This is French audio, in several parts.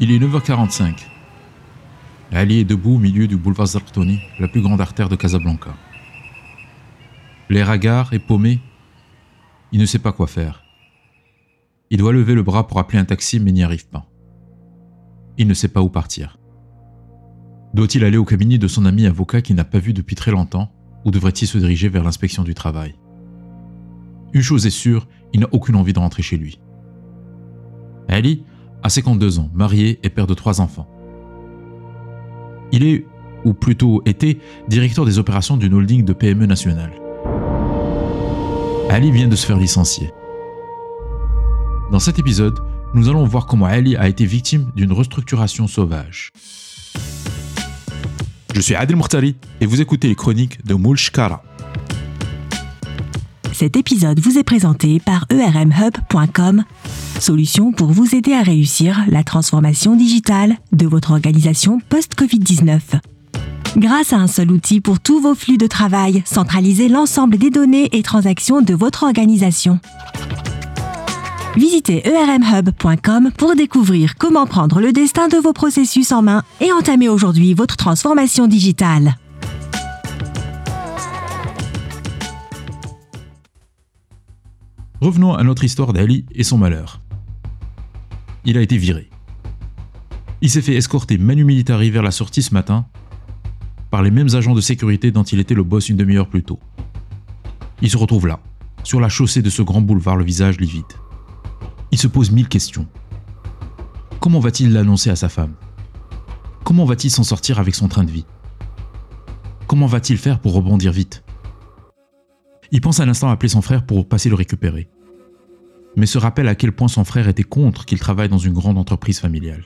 Il est 9h45. Ali est debout au milieu du boulevard Zarqtoni, la plus grande artère de Casablanca. L'air hagard et paumé, il ne sait pas quoi faire. Il doit lever le bras pour appeler un taxi mais n'y arrive pas. Il ne sait pas où partir. Doit-il aller au cabinet de son ami avocat qu'il n'a pas vu depuis très longtemps ou devrait-il se diriger vers l'inspection du travail? Une chose est sûre, il n'a aucune envie de rentrer chez lui. Ali à 52 ans, marié et père de trois enfants. Il est, ou plutôt était, directeur des opérations d'une holding de PME nationale. Ali vient de se faire licencier. Dans cet épisode, nous allons voir comment Ali a été victime d'une restructuration sauvage. Je suis Adil Mouhtari et vous écoutez les chroniques de Moulchkara. Cet épisode vous est présenté par ermhub.com, solution pour vous aider à réussir la transformation digitale de votre organisation post-Covid-19. Grâce à un seul outil pour tous vos flux de travail, centralisez l'ensemble des données et transactions de votre organisation. Visitez ermhub.com pour découvrir comment prendre le destin de vos processus en main et entamer aujourd'hui votre transformation digitale. Revenons à notre histoire d'Ali et son malheur. Il a été viré. Il s'est fait escorter manu militari vers la sortie ce matin par les mêmes agents de sécurité dont il était le boss une demi-heure plus tôt. Il se retrouve là, sur la chaussée de ce grand boulevard, le visage livide. Il se pose mille questions. Comment va-t-il l'annoncer à sa femme? Comment va-t-il s'en sortir avec son train de vie? Comment va-t-il faire pour rebondir vite? Il pense à l'instant appeler son frère pour passer le récupérer. Mais se rappelle à quel point son frère était contre qu'il travaille dans une grande entreprise familiale.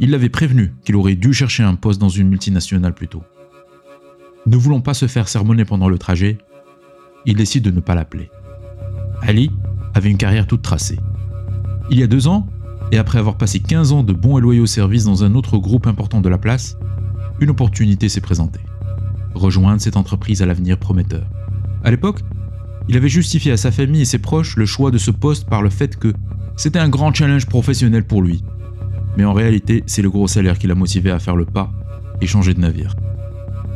Il l'avait prévenu qu'il aurait dû chercher un poste dans une multinationale plus tôt. Ne voulant pas se faire sermonner pendant le trajet, il décide de ne pas l'appeler. Ali avait une carrière toute tracée. Il y a deux ans, et après avoir passé 15 ans de bons et loyaux services dans un autre groupe important de la place, une opportunité s'est présentée. Rejoindre cette entreprise à l'avenir prometteur. À l'époque, il avait justifié à sa famille et ses proches le choix de ce poste par le fait que c'était un grand challenge professionnel pour lui. Mais en réalité, c'est le gros salaire qui l'a motivé à faire le pas et changer de navire.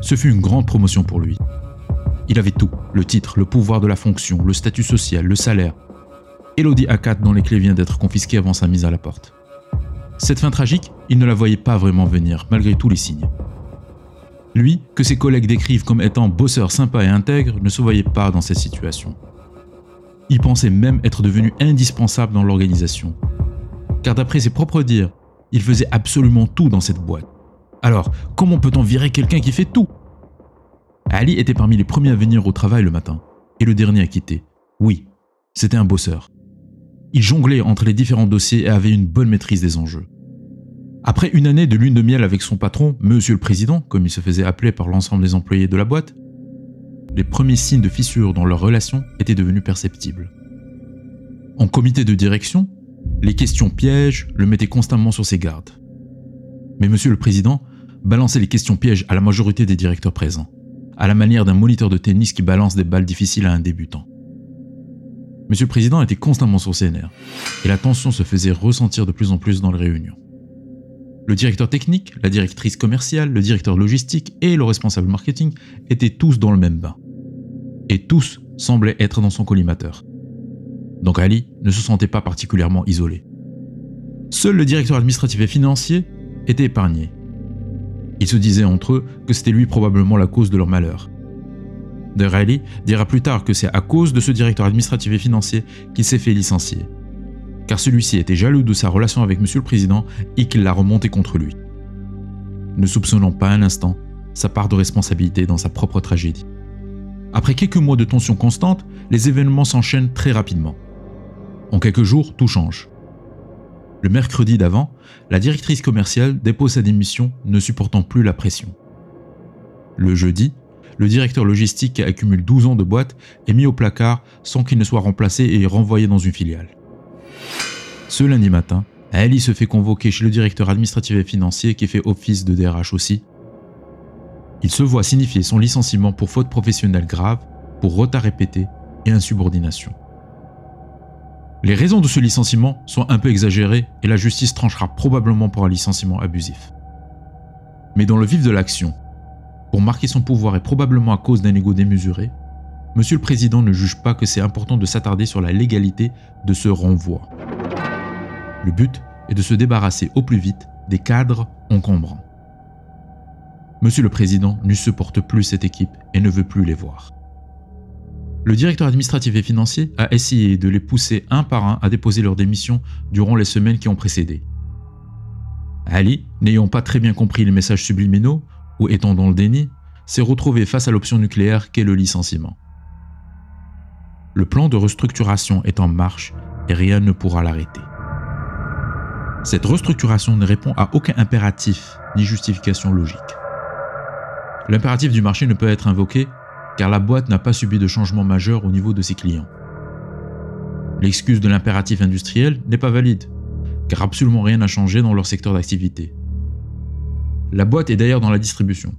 Ce fut une grande promotion pour lui. Il avait tout, le titre, le pouvoir de la fonction, le statut social, le salaire. Elodie Akat dont les clés viennent d'être confisquées avant sa mise à la porte. Cette fin tragique, il ne la voyait pas vraiment venir, malgré tous les signes. Lui, que ses collègues décrivent comme étant bosseur sympa et intègre, ne se voyait pas dans cette situation. Il pensait même être devenu indispensable dans l'organisation. Car d'après ses propres dires, il faisait absolument tout dans cette boîte. Alors, comment peut-on virer quelqu'un qui fait tout? Ali était parmi les premiers à venir au travail le matin, et le dernier à quitter. Oui, c'était un bosseur. Il jonglait entre les différents dossiers et avait une bonne maîtrise des enjeux. Après une année de lune de miel avec son patron, Monsieur le Président, comme il se faisait appeler par l'ensemble des employés de la boîte, les premiers signes de fissure dans leur relation étaient devenus perceptibles. En comité de direction, les questions pièges le mettaient constamment sur ses gardes. Mais Monsieur le Président balançait les questions pièges à la majorité des directeurs présents, à la manière d'un moniteur de tennis qui balance des balles difficiles à un débutant. Monsieur le Président était constamment sur ses nerfs, et la tension se faisait ressentir de plus en plus dans les réunions. Le directeur technique, la directrice commerciale, le directeur logistique et le responsable marketing étaient tous dans le même bain. Et tous semblaient être dans son collimateur. Donc Ali ne se sentait pas particulièrement isolé. Seul le directeur administratif et financier était épargné. Ils se disaient entre eux que c'était lui probablement la cause de leur malheur. De Ali dira plus tard que c'est à cause de ce directeur administratif et financier qu'il s'est fait licencier car celui-ci était jaloux de sa relation avec Monsieur le Président et qu'il l'a remonté contre lui. Ne soupçonnant pas un instant sa part de responsabilité dans sa propre tragédie. Après quelques mois de tension constante, les événements s'enchaînent très rapidement. En quelques jours, tout change. Le mercredi d'avant, la directrice commerciale dépose sa démission, ne supportant plus la pression. Le jeudi, le directeur logistique accumule 12 ans de boîte est mis au placard sans qu'il ne soit remplacé et renvoyé dans une filiale. Ce lundi matin, Ali se fait convoquer chez le directeur administratif et financier qui fait office de DRH aussi. Il se voit signifier son licenciement pour faute professionnelle grave, pour retard répété et insubordination. Les raisons de ce licenciement sont un peu exagérées et la justice tranchera probablement pour un licenciement abusif. Mais dans le vif de l'action, pour marquer son pouvoir et probablement à cause d'un ego démesuré, Monsieur le Président ne juge pas que c'est important de s'attarder sur la légalité de ce renvoi. Le but est de se débarrasser au plus vite des cadres encombrants. Monsieur le Président ne supporte plus cette équipe et ne veut plus les voir. Le directeur administratif et financier a essayé de les pousser un par un à déposer leur démission durant les semaines qui ont précédé. Ali, n'ayant pas très bien compris les messages subliminaux, ou étant dans le déni, s'est retrouvé face à l'option nucléaire qu'est le licenciement. Le plan de restructuration est en marche et rien ne pourra l'arrêter. Cette restructuration ne répond à aucun impératif ni justification logique. L'impératif du marché ne peut être invoqué car la boîte n'a pas subi de changement majeur au niveau de ses clients. L'excuse de l'impératif industriel n'est pas valide, car absolument rien n'a changé dans leur secteur d'activité. La boîte est d'ailleurs dans la distribution.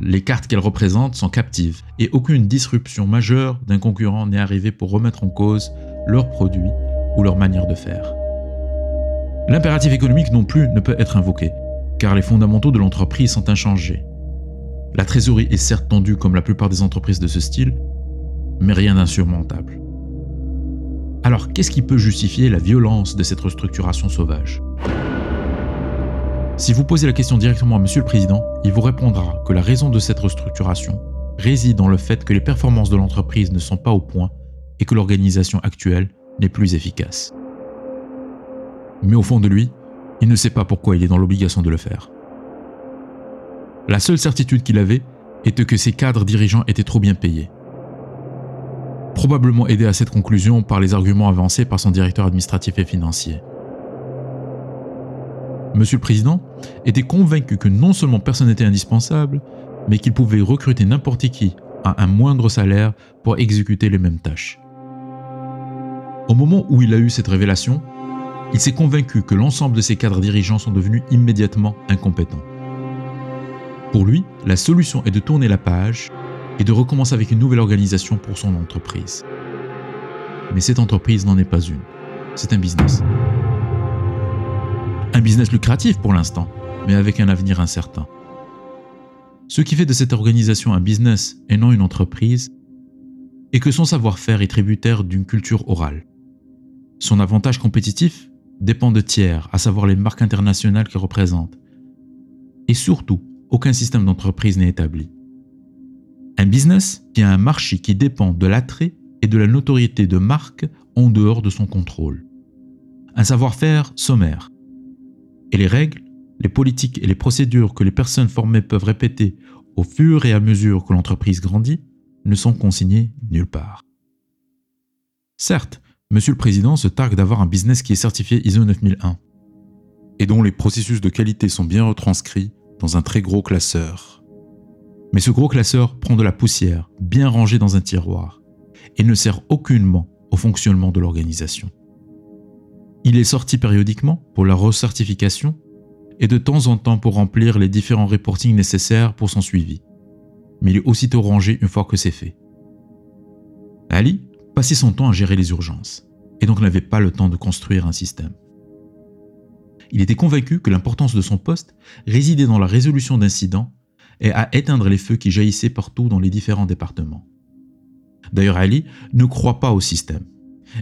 Les cartes qu'elle représente sont captives et aucune disruption majeure d'un concurrent n'est arrivée pour remettre en cause leurs produits ou leur manière de faire. L'impératif économique non plus ne peut être invoqué, car les fondamentaux de l'entreprise sont inchangés. La trésorerie est certes tendue comme la plupart des entreprises de ce style, mais rien d'insurmontable. Alors qu'est-ce qui peut justifier la violence de cette restructuration sauvage? Si vous posez la question directement à Monsieur le Président, il vous répondra que la raison de cette restructuration réside dans le fait que les performances de l'entreprise ne sont pas au point et que l'organisation actuelle n'est plus efficace. Mais au fond de lui, il ne sait pas pourquoi il est dans l'obligation de le faire. La seule certitude qu'il avait était que ses cadres dirigeants étaient trop bien payés. Probablement aidé à cette conclusion par les arguments avancés par son directeur administratif et financier. Monsieur le Président était convaincu que non seulement personne n'était indispensable, mais qu'il pouvait recruter n'importe qui à un moindre salaire pour exécuter les mêmes tâches. Au moment où il a eu cette révélation, il s'est convaincu que l'ensemble de ses cadres dirigeants sont devenus immédiatement incompétents. Pour lui, la solution est de tourner la page et de recommencer avec une nouvelle organisation pour son entreprise. Mais cette entreprise n'en est pas une. C'est un business. Un business lucratif pour l'instant, mais avec un avenir incertain. Ce qui fait de cette organisation un business et non une entreprise est que son savoir-faire est tributaire d'une culture orale. Son avantage compétitif dépend de tiers, à savoir les marques internationales qu'il représente. Et surtout, aucun système d'entreprise n'est établi. Un business qui a un marché qui dépend de l'attrait et de la notoriété de marques en dehors de son contrôle. Un savoir-faire sommaire. Et les règles, les politiques et les procédures que les personnes formées peuvent répéter au fur et à mesure que l'entreprise grandit ne sont consignées nulle part. Certes, Monsieur le Président se targue d'avoir un business qui est certifié ISO 9001 et dont les processus de qualité sont bien retranscrits dans un très gros classeur. Mais ce gros classeur prend de la poussière, bien rangée dans un tiroir, et ne sert aucunement au fonctionnement de l'organisation. Il est sorti périodiquement pour la recertification et de temps en temps pour remplir les différents reportings nécessaires pour son suivi. Mais il est aussitôt rangé une fois que c'est fait. Ali? Passait son temps à gérer les urgences, et donc n'avait pas le temps de construire un système. Il était convaincu que l'importance de son poste résidait dans la résolution d'incidents et à éteindre les feux qui jaillissaient partout dans les différents départements. D'ailleurs, Ali ne croit pas au système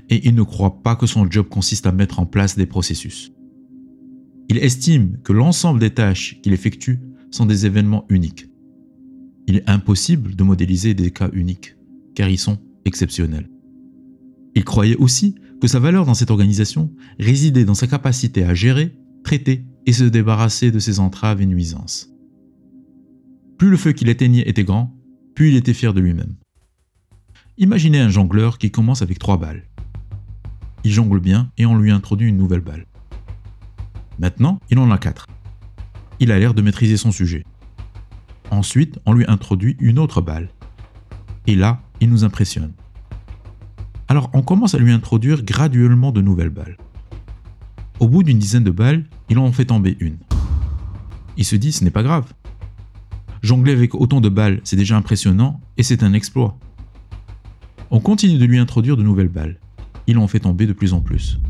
et il ne croit pas que son job consiste à mettre en place des processus. Il estime que l'ensemble des tâches qu'il effectue sont des événements uniques. Il est impossible de modéliser des cas uniques, car ils sont exceptionnels. Il croyait aussi que sa valeur dans cette organisation résidait dans sa capacité à gérer, traiter et se débarrasser de ses entraves et nuisances. Plus le feu qu'il éteignait était grand, plus il était fier de lui-même. Imaginez un jongleur qui commence avec trois balles. Il jongle bien et on lui introduit une nouvelle balle. Maintenant, il en a quatre. Il a l'air de maîtriser son sujet. Ensuite, on lui introduit une autre balle. Et là, il nous impressionne. Alors on commence à lui introduire graduellement de nouvelles balles. Au bout d'une dizaine de balles, il en fait tomber une. Il se dit ce n'est pas grave. Jongler avec autant de balles, c'est déjà impressionnant et c'est un exploit. On continue de lui introduire de nouvelles balles. il en fait tomber de plus en plus.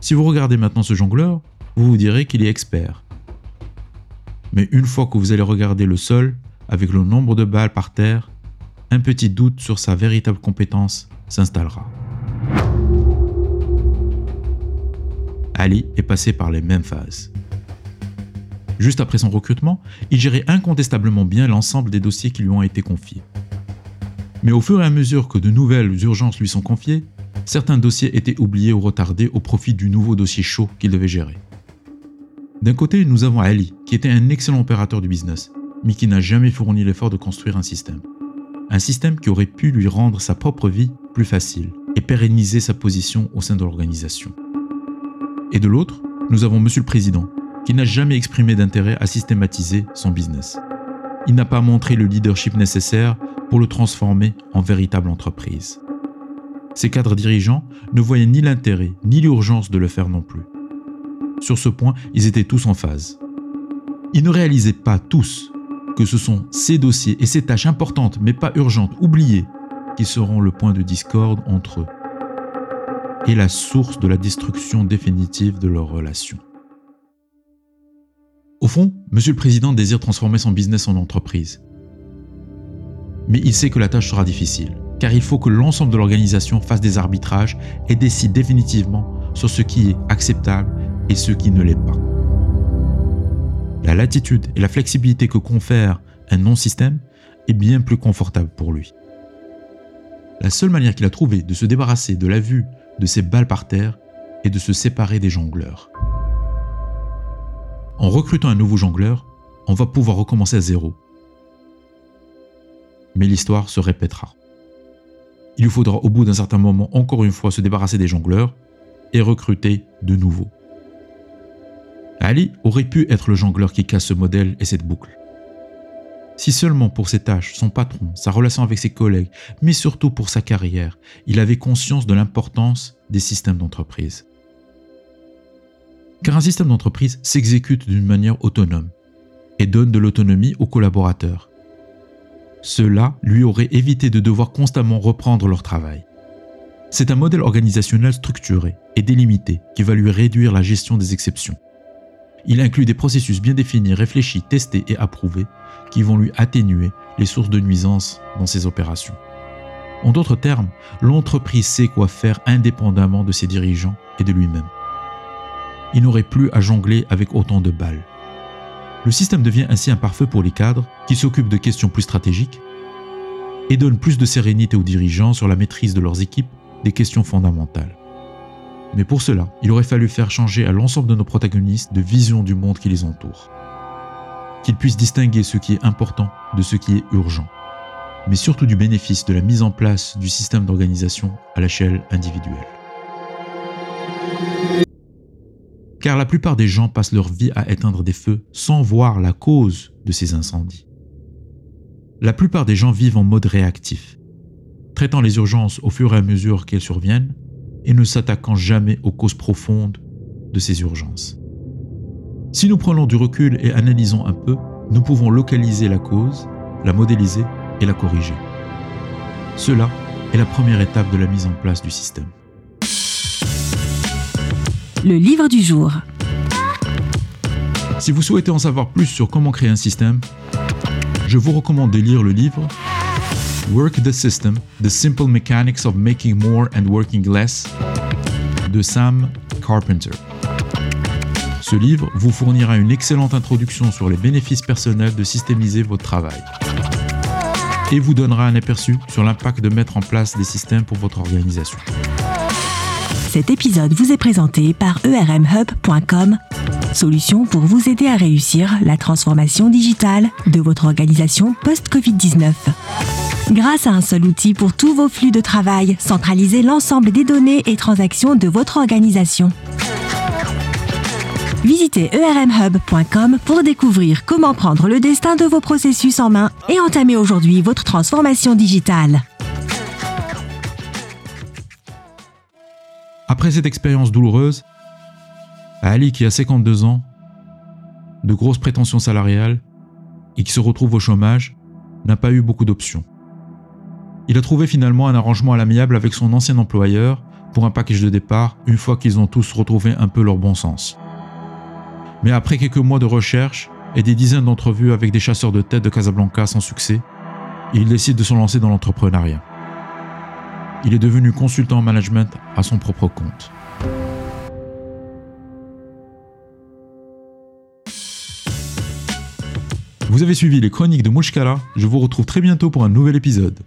Si vous regardez maintenant ce jongleur, vous vous direz qu'il est expert. Mais une fois que vous allez regarder le sol, avec le nombre de balles par terre, un petit doute sur sa véritable compétence s'installera. Ali est passé par les mêmes phases. Juste après son recrutement, il gérait incontestablement bien l'ensemble des dossiers qui lui ont été confiés. Mais au fur et à mesure que de nouvelles urgences lui sont confiées, certains dossiers étaient oubliés ou retardés au profit du nouveau dossier chaud qu'il devait gérer. D'un côté, nous avons Ali, qui était un excellent opérateur du business, mais qui n'a jamais fourni l'effort de construire un système. Un système qui aurait pu lui rendre sa propre vie plus facile et pérenniser sa position au sein de l'organisation. Et de l'autre, nous avons Monsieur le Président, qui n'a jamais exprimé d'intérêt à systématiser son business. Il n'a pas montré le leadership nécessaire pour le transformer en véritable entreprise. Ces cadres dirigeants ne voyaient ni l'intérêt ni l'urgence de le faire non plus. Sur ce point, ils étaient tous en phase. Ils ne réalisaient pas tous que ce sont ces dossiers et ces tâches importantes mais pas urgentes, oubliées, qui seront le point de discorde entre eux et la source de la destruction définitive de leur relation. Au fond, Monsieur le Président désire transformer son business en entreprise. Mais il sait que la tâche sera difficile, car il faut que l'ensemble de l'organisation fasse des arbitrages et décide définitivement sur ce qui est acceptable et ce qui ne l'est pas. La latitude et la flexibilité que confère un non-système est bien plus confortable pour lui. La seule manière qu'il a trouvé de se débarrasser de la vue de ses balles par terre est de se séparer des jongleurs. En recrutant un nouveau jongleur, on va pouvoir recommencer à zéro. Mais l'histoire se répétera. Il lui faudra au bout d'un certain moment encore une fois se débarrasser des jongleurs et recruter de nouveaux. Ali aurait pu être le jongleur qui casse ce modèle et cette boucle. Si seulement pour ses tâches, son patron, sa relation avec ses collègues, mais surtout pour sa carrière, il avait conscience de l'importance des systèmes d'entreprise car un système d'entreprise s'exécute d'une manière autonome et donne de l'autonomie aux collaborateurs. Cela lui aurait évité de devoir constamment reprendre leur travail. C'est un modèle organisationnel structuré et délimité qui va lui réduire la gestion des exceptions. Il inclut des processus bien définis, réfléchis, testés et approuvés qui vont lui atténuer les sources de nuisances dans ses opérations. En d'autres termes, l'entreprise sait quoi faire indépendamment de ses dirigeants et de lui-même il n'aurait plus à jongler avec autant de balles. Le système devient ainsi un parfait pour les cadres qui s'occupent de questions plus stratégiques et donne plus de sérénité aux dirigeants sur la maîtrise de leurs équipes des questions fondamentales. Mais pour cela, il aurait fallu faire changer à l'ensemble de nos protagonistes de vision du monde qui les entoure. Qu'ils puissent distinguer ce qui est important de ce qui est urgent, mais surtout du bénéfice de la mise en place du système d'organisation à l'échelle individuelle car la plupart des gens passent leur vie à éteindre des feux sans voir la cause de ces incendies. La plupart des gens vivent en mode réactif, traitant les urgences au fur et à mesure qu'elles surviennent et ne s'attaquant jamais aux causes profondes de ces urgences. Si nous prenons du recul et analysons un peu, nous pouvons localiser la cause, la modéliser et la corriger. Cela est la première étape de la mise en place du système. Le livre du jour. Si vous souhaitez en savoir plus sur comment créer un système, je vous recommande de lire le livre Work the System, The Simple Mechanics of Making More and Working Less de Sam Carpenter. Ce livre vous fournira une excellente introduction sur les bénéfices personnels de systémiser votre travail et vous donnera un aperçu sur l'impact de mettre en place des systèmes pour votre organisation. Cet épisode vous est présenté par ermhub.com, solution pour vous aider à réussir la transformation digitale de votre organisation post-Covid-19. Grâce à un seul outil pour tous vos flux de travail, centralisez l'ensemble des données et transactions de votre organisation. Visitez ermhub.com pour découvrir comment prendre le destin de vos processus en main et entamer aujourd'hui votre transformation digitale. Après cette expérience douloureuse, Ali qui a 52 ans, de grosses prétentions salariales et qui se retrouve au chômage, n'a pas eu beaucoup d'options. Il a trouvé finalement un arrangement à l'amiable avec son ancien employeur pour un package de départ une fois qu'ils ont tous retrouvé un peu leur bon sens. Mais après quelques mois de recherche et des dizaines d'entrevues avec des chasseurs de tête de Casablanca sans succès, il décide de se lancer dans l'entrepreneuriat. Il est devenu consultant en management à son propre compte. Vous avez suivi les chroniques de Mouchkala, je vous retrouve très bientôt pour un nouvel épisode.